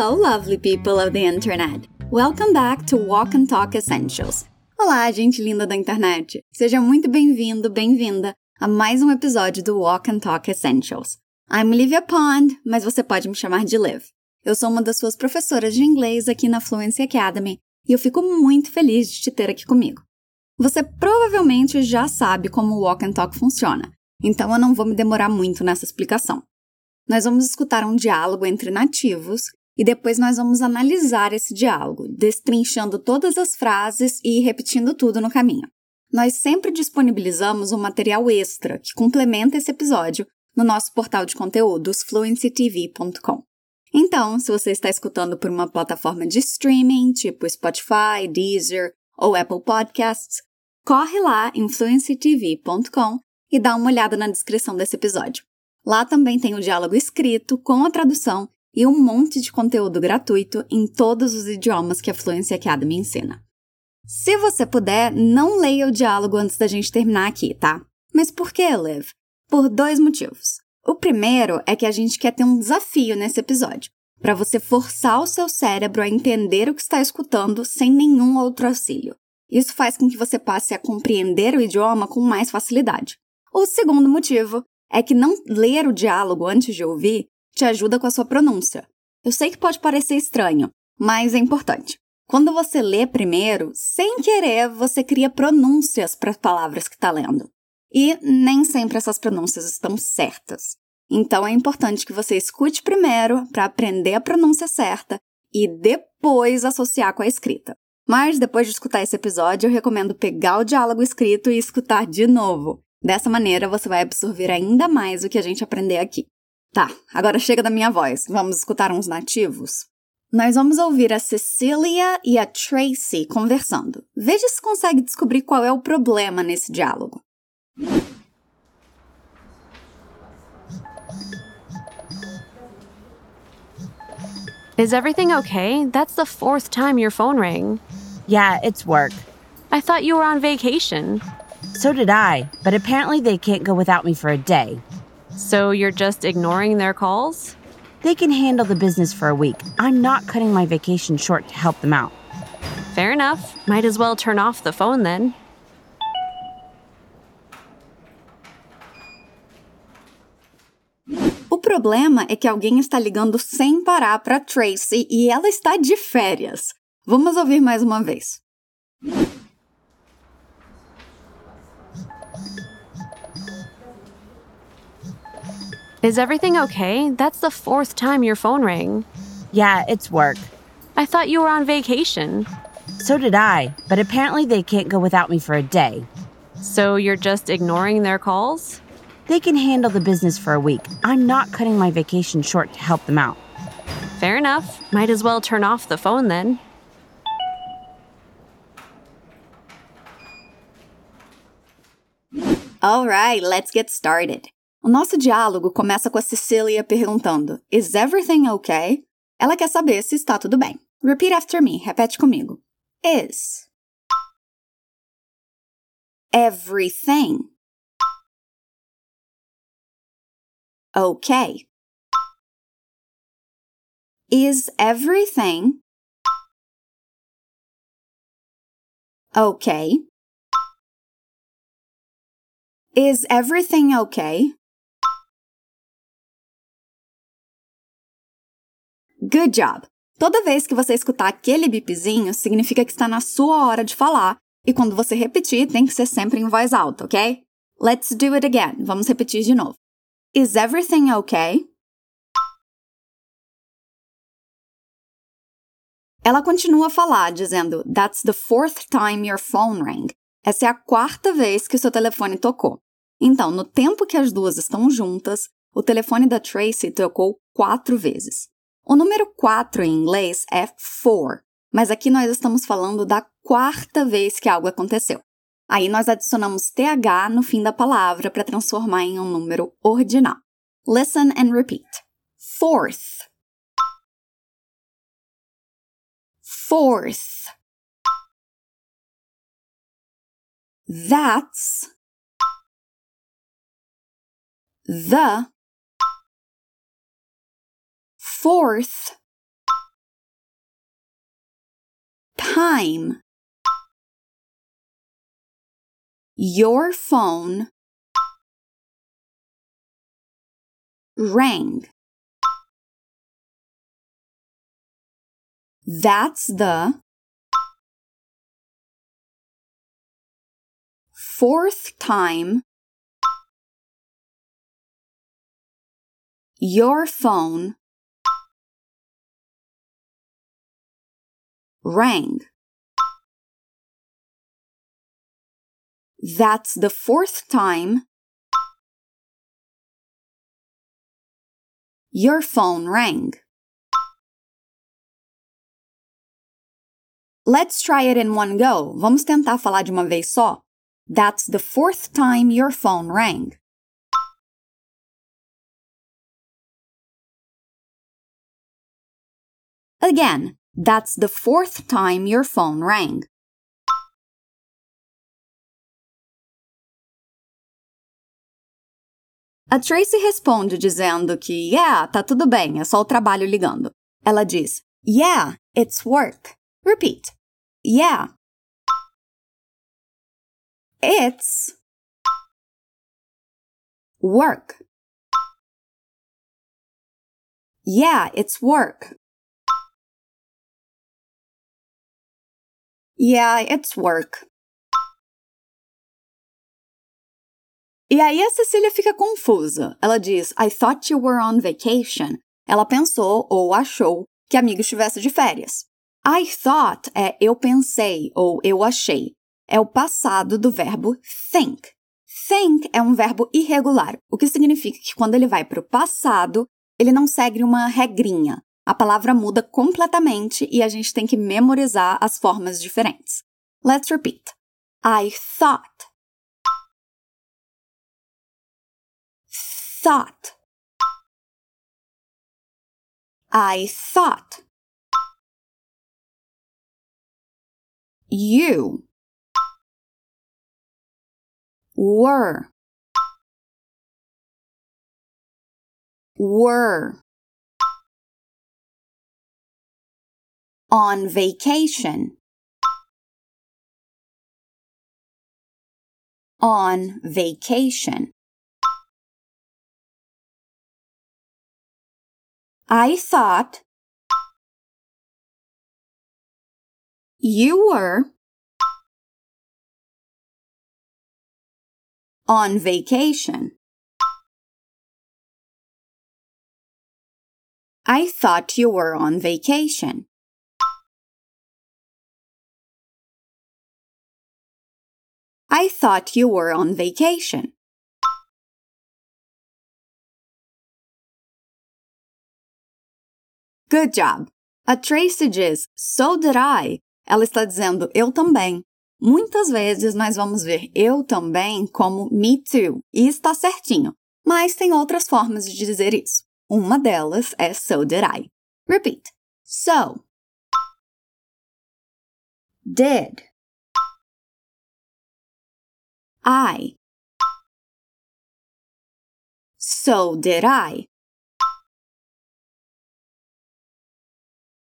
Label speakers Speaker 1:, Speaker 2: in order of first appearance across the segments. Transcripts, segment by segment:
Speaker 1: Hello, lovely people of the internet. Welcome back to Walk and Talk Essentials. Olá, gente linda da internet. Seja muito bem-vindo, bem-vinda a mais um episódio do Walk and Talk Essentials. I'm Olivia Pond, mas você pode me chamar de Liv. Eu sou uma das suas professoras de inglês aqui na Fluency Academy e eu fico muito feliz de te ter aqui comigo. Você provavelmente já sabe como o Walk and Talk funciona, então eu não vou me demorar muito nessa explicação. Nós vamos escutar um diálogo entre nativos e depois nós vamos analisar esse diálogo, destrinchando todas as frases e repetindo tudo no caminho. Nós sempre disponibilizamos um material extra que complementa esse episódio no nosso portal de conteúdos fluencytv.com. Então, se você está escutando por uma plataforma de streaming, tipo Spotify, Deezer ou Apple Podcasts, corre lá em fluencytv.com e dá uma olhada na descrição desse episódio. Lá também tem o diálogo escrito com a tradução e um monte de conteúdo gratuito em todos os idiomas que a Fluency Academy ensina. Se você puder, não leia o diálogo antes da gente terminar aqui, tá? Mas por que, Liv? Por dois motivos. O primeiro é que a gente quer ter um desafio nesse episódio, para você forçar o seu cérebro a entender o que está escutando sem nenhum outro auxílio. Isso faz com que você passe a compreender o idioma com mais facilidade. O segundo motivo é que não ler o diálogo antes de ouvir te ajuda com a sua pronúncia. Eu sei que pode parecer estranho, mas é importante. Quando você lê primeiro, sem querer, você cria pronúncias para as palavras que está lendo. E nem sempre essas pronúncias estão certas. Então é importante que você escute primeiro para aprender a pronúncia certa e depois associar com a escrita. Mas depois de escutar esse episódio, eu recomendo pegar o diálogo escrito e escutar de novo. Dessa maneira, você vai absorver ainda mais o que a gente aprender aqui. Tá, agora chega da minha voz. Vamos escutar uns nativos? Nós vamos ouvir a Cecília e a Tracy conversando. Veja se consegue descobrir qual é o problema nesse diálogo.
Speaker 2: Is everything okay? That's the fourth time your phone rang.
Speaker 3: Yeah, it's work.
Speaker 2: I thought you were on vacation.
Speaker 3: So did I, but apparently they can't go without me for a day.
Speaker 2: So you're just ignoring their calls?
Speaker 3: They can handle the business for a week. I'm not cutting my vacation short to help them out.
Speaker 2: Fair enough. Might as well turn off the phone then.
Speaker 1: O problema é que alguém está ligando sem parar para Tracy e ela está de férias. Vamos ouvir mais uma vez.
Speaker 2: Is everything okay? That's the fourth time your phone rang.
Speaker 3: Yeah, it's work.
Speaker 2: I thought you were on vacation.
Speaker 3: So did I, but apparently they can't go without me for a day.
Speaker 2: So you're just ignoring their calls?
Speaker 3: They can handle the business for a week. I'm not cutting my vacation short to help them out.
Speaker 2: Fair enough. Might as well turn off the phone then.
Speaker 1: Alright, let's get started. O nosso diálogo começa com a Cecília perguntando: Is everything okay? Ela quer saber se está tudo bem. Repeat after me, repete comigo. Is everything okay? Is everything okay? Is everything okay? Good job! Toda vez que você escutar aquele bipzinho, significa que está na sua hora de falar, e quando você repetir, tem que ser sempre em voz alta, ok? Let's do it again. Vamos repetir de novo. Is everything okay? Ela continua a falar, dizendo: That's the fourth time your phone rang. Essa é a quarta vez que o seu telefone tocou. Então, no tempo que as duas estão juntas, o telefone da Tracy tocou quatro vezes. O número 4 em inglês é four, mas aqui nós estamos falando da quarta vez que algo aconteceu. Aí nós adicionamos TH no fim da palavra para transformar em um número ordinal. Listen and repeat. Fourth. Fourth. That's the fourth time your phone rang. That's the fourth time your phone rang. That's the fourth time your phone rang. Let's try it in one go. Vamos tentar falar de uma vez só. That's the fourth time your phone rang. Again, that's the fourth time your phone rang. A Tracy responde dizendo que, yeah, tá tudo bem, é só o trabalho ligando. Ela diz, yeah, it's work. Repeat. Yeah. It's work. Yeah, it's work. Yeah, it's work. E aí a Cecília fica confusa. Ela diz: I thought you were on vacation. Ela pensou ou achou que a amiga estivesse de férias. I thought é eu pensei ou eu achei. É o passado do verbo think. Think é um verbo irregular, o que significa que quando ele vai para o passado, ele não segue uma regrinha. A palavra muda completamente e a gente tem que memorizar as formas diferentes. Let's repeat. I thought thought. I thought. You were were on vacation on vacation I thought you were on vacation. I thought you were on vacation. I thought you were on vacation. Good job! A Tracy diz So did I. Ela está dizendo eu também. Muitas vezes nós vamos ver eu também como me too, e está certinho, mas tem outras formas de dizer isso. Uma delas é so did I. Repeat. So. Did. I. So did I.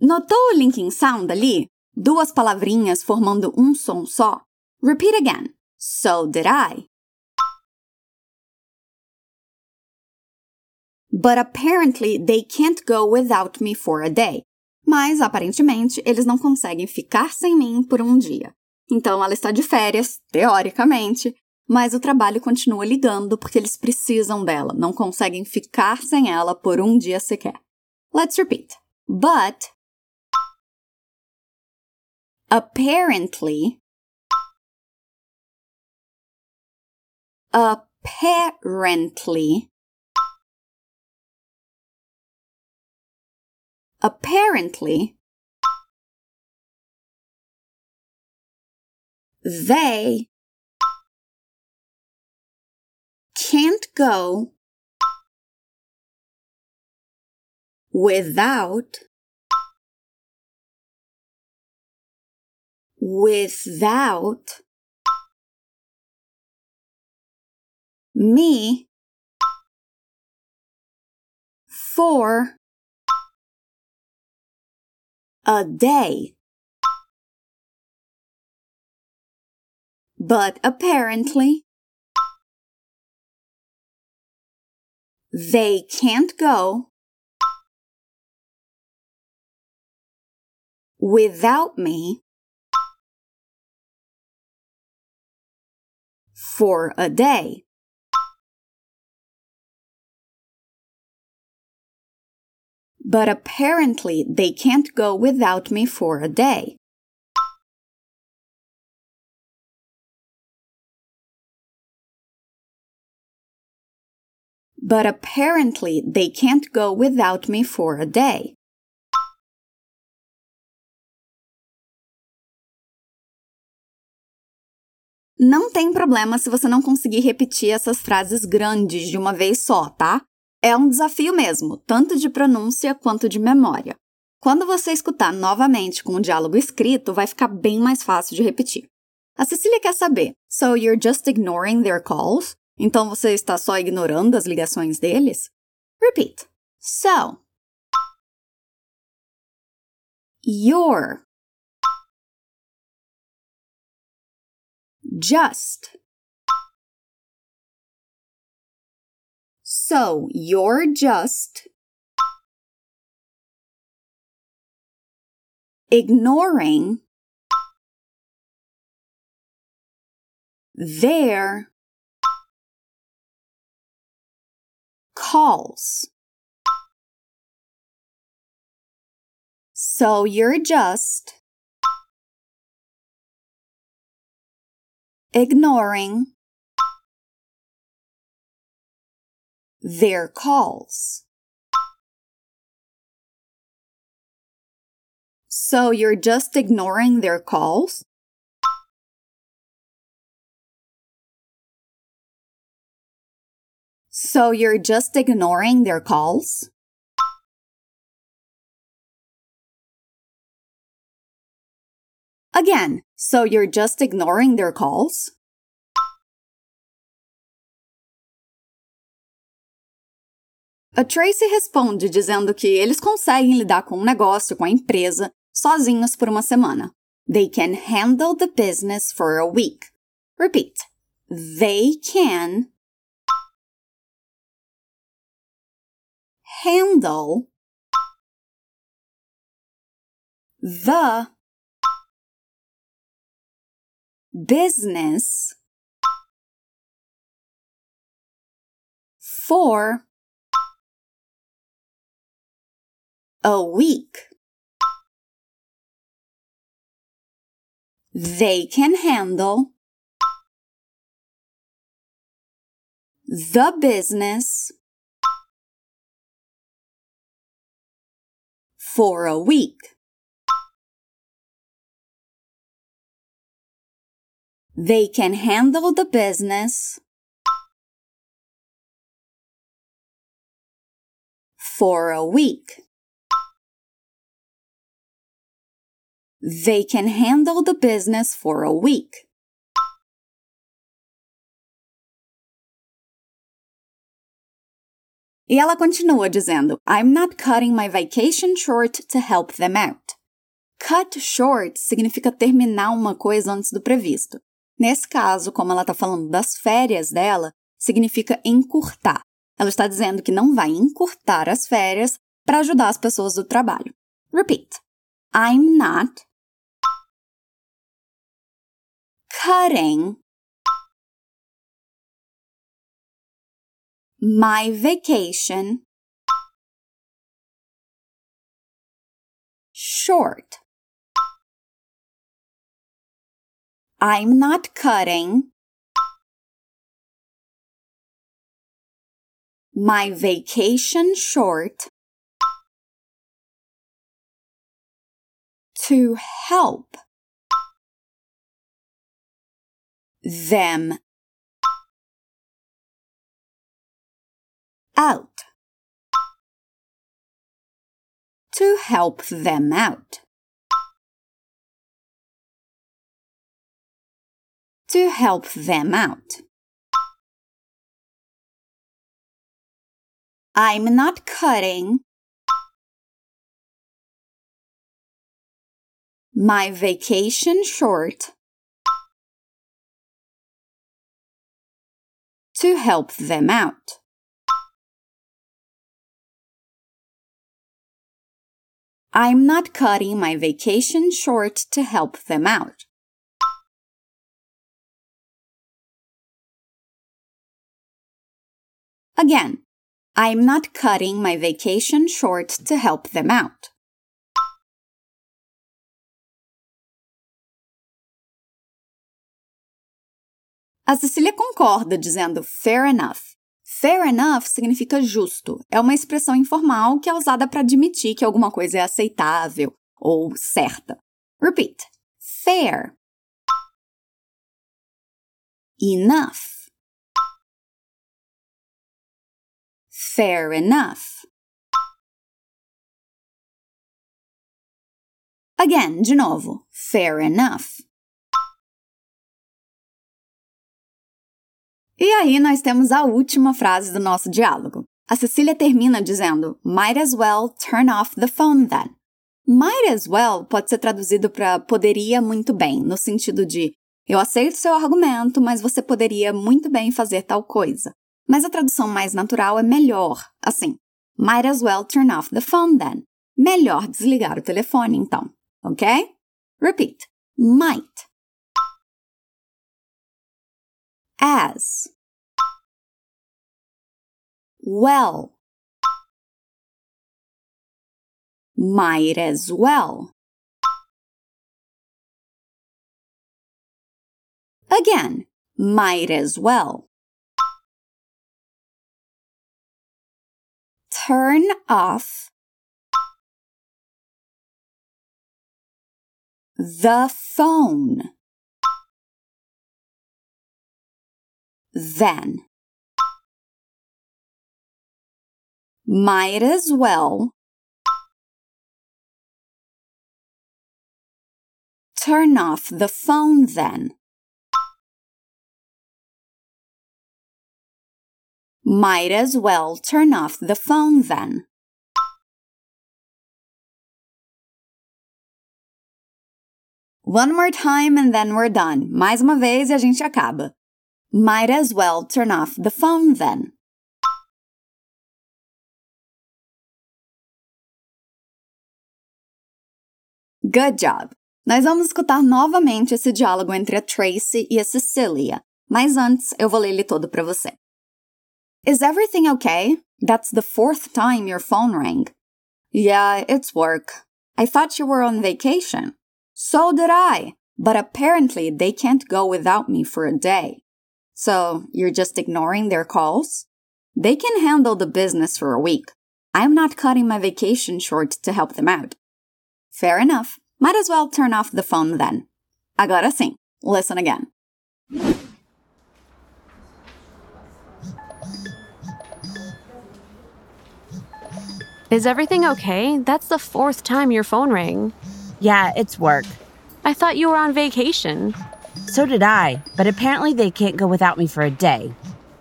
Speaker 1: Notou o linking sound ali? Duas palavrinhas formando um som só? Repeat again. So did I. But apparently they can't go without me for a day. Mas aparentemente eles não conseguem ficar sem mim por um dia. Então ela está de férias, teoricamente, mas o trabalho continua ligando porque eles precisam dela, não conseguem ficar sem ela por um dia sequer. Let's repeat. But apparently apparently apparently they can't go without without me for a day. But apparently, they can't go without me for a day. But apparently, they can't go without me for a day. But apparently, they can't go without me for a day. Não tem problema se você não conseguir repetir essas frases grandes de uma vez só, tá? É um desafio mesmo, tanto de pronúncia quanto de memória. Quando você escutar novamente com o diálogo escrito, vai ficar bem mais fácil de repetir. A Cecília quer saber: So you're just ignoring their calls? Então você está só ignorando as ligações deles? Repeat. So. You're. Just. So you're just ignoring their calls. So you're just ignoring their calls. So you're just ignoring their calls? So you're just ignoring their calls? Again, so you're just ignoring their calls? A Tracy responde dizendo que eles conseguem lidar com o negócio, com a empresa, sozinhos por uma semana. They can handle the business for a week. Repeat. They can handle the business for a week. They can handle the business for a week. They can handle the business for a week. They can handle the business for a week. E ela continua dizendo: I'm not cutting my vacation short to help them out. Cut short significa terminar uma coisa antes do previsto. Nesse caso, como ela está falando das férias dela, significa encurtar. Ela está dizendo que não vai encurtar as férias para ajudar as pessoas do trabalho. Repeat. I'm not cutting my vacation. Short. I'm not cutting. My vacation short. To help them out. To help them out. To help them out. I'm not cutting my vacation short to help them out. I'm not cutting my vacation short to help them out. Again, I'm not cutting my vacation short to help them out. A Cecília concorda, dizendo fair enough. Fair enough significa justo. É uma expressão informal que é usada para admitir que alguma coisa é aceitável ou certa. Repeat. Fair. Enough. Fair enough. Again, de novo. Fair enough. E aí nós temos a última frase do nosso diálogo. A Cecília termina dizendo: Might as well turn off the phone then. Might as well pode ser traduzido para poderia muito bem, no sentido de eu aceito seu argumento, mas você poderia muito bem fazer tal coisa. Mas a tradução mais natural é melhor, assim. Might as well turn off the phone then. Melhor desligar o telefone, então. Ok? Repeat. Might as well. Might as well. Again might as well. Turn off the phone then. Might as well turn off the phone then. Might as well turn off the phone then. One more time and then we're done. Mais uma vez e a gente acaba. Might as well turn off the phone then. Good job! Nós vamos escutar novamente esse diálogo entre a Tracy e a Cecilia, mas antes eu vou ler ele todo para você. Is everything okay? That's the fourth time your phone rang. Yeah, it's work. I thought you were on vacation. So did I, but apparently they can't go without me for a day. So you're just ignoring their calls? They can handle the business for a week. I'm not cutting my vacation short to help them out. Fair enough. Might as well turn off the phone then. Agora sim. Listen again.
Speaker 2: Is everything okay? That's the fourth time your phone rang.
Speaker 3: Yeah, it's work.
Speaker 2: I thought you were on vacation.
Speaker 3: So did I, but apparently they can't go without me for a day.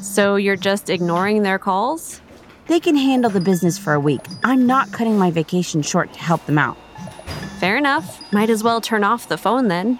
Speaker 2: So you're just ignoring their calls?
Speaker 3: They can handle the business for a week. I'm not cutting my vacation short to help them out.
Speaker 2: Fair enough. Might as well turn off the phone then.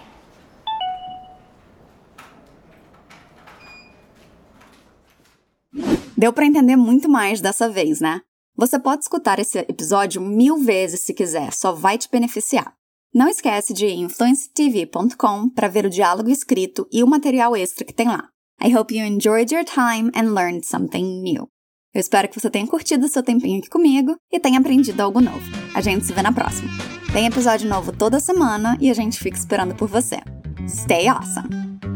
Speaker 1: Deu para entender muito mais dessa vez, né? Você pode escutar esse episódio mil vezes se quiser, só vai te beneficiar. Não esquece de ir em influencetv.com para ver o diálogo escrito e o material extra que tem lá. I hope you enjoyed your time and learned something new. Eu espero que você tenha curtido seu tempinho aqui comigo e tenha aprendido algo novo. A gente se vê na próxima. Tem episódio novo toda semana e a gente fica esperando por você. Stay awesome!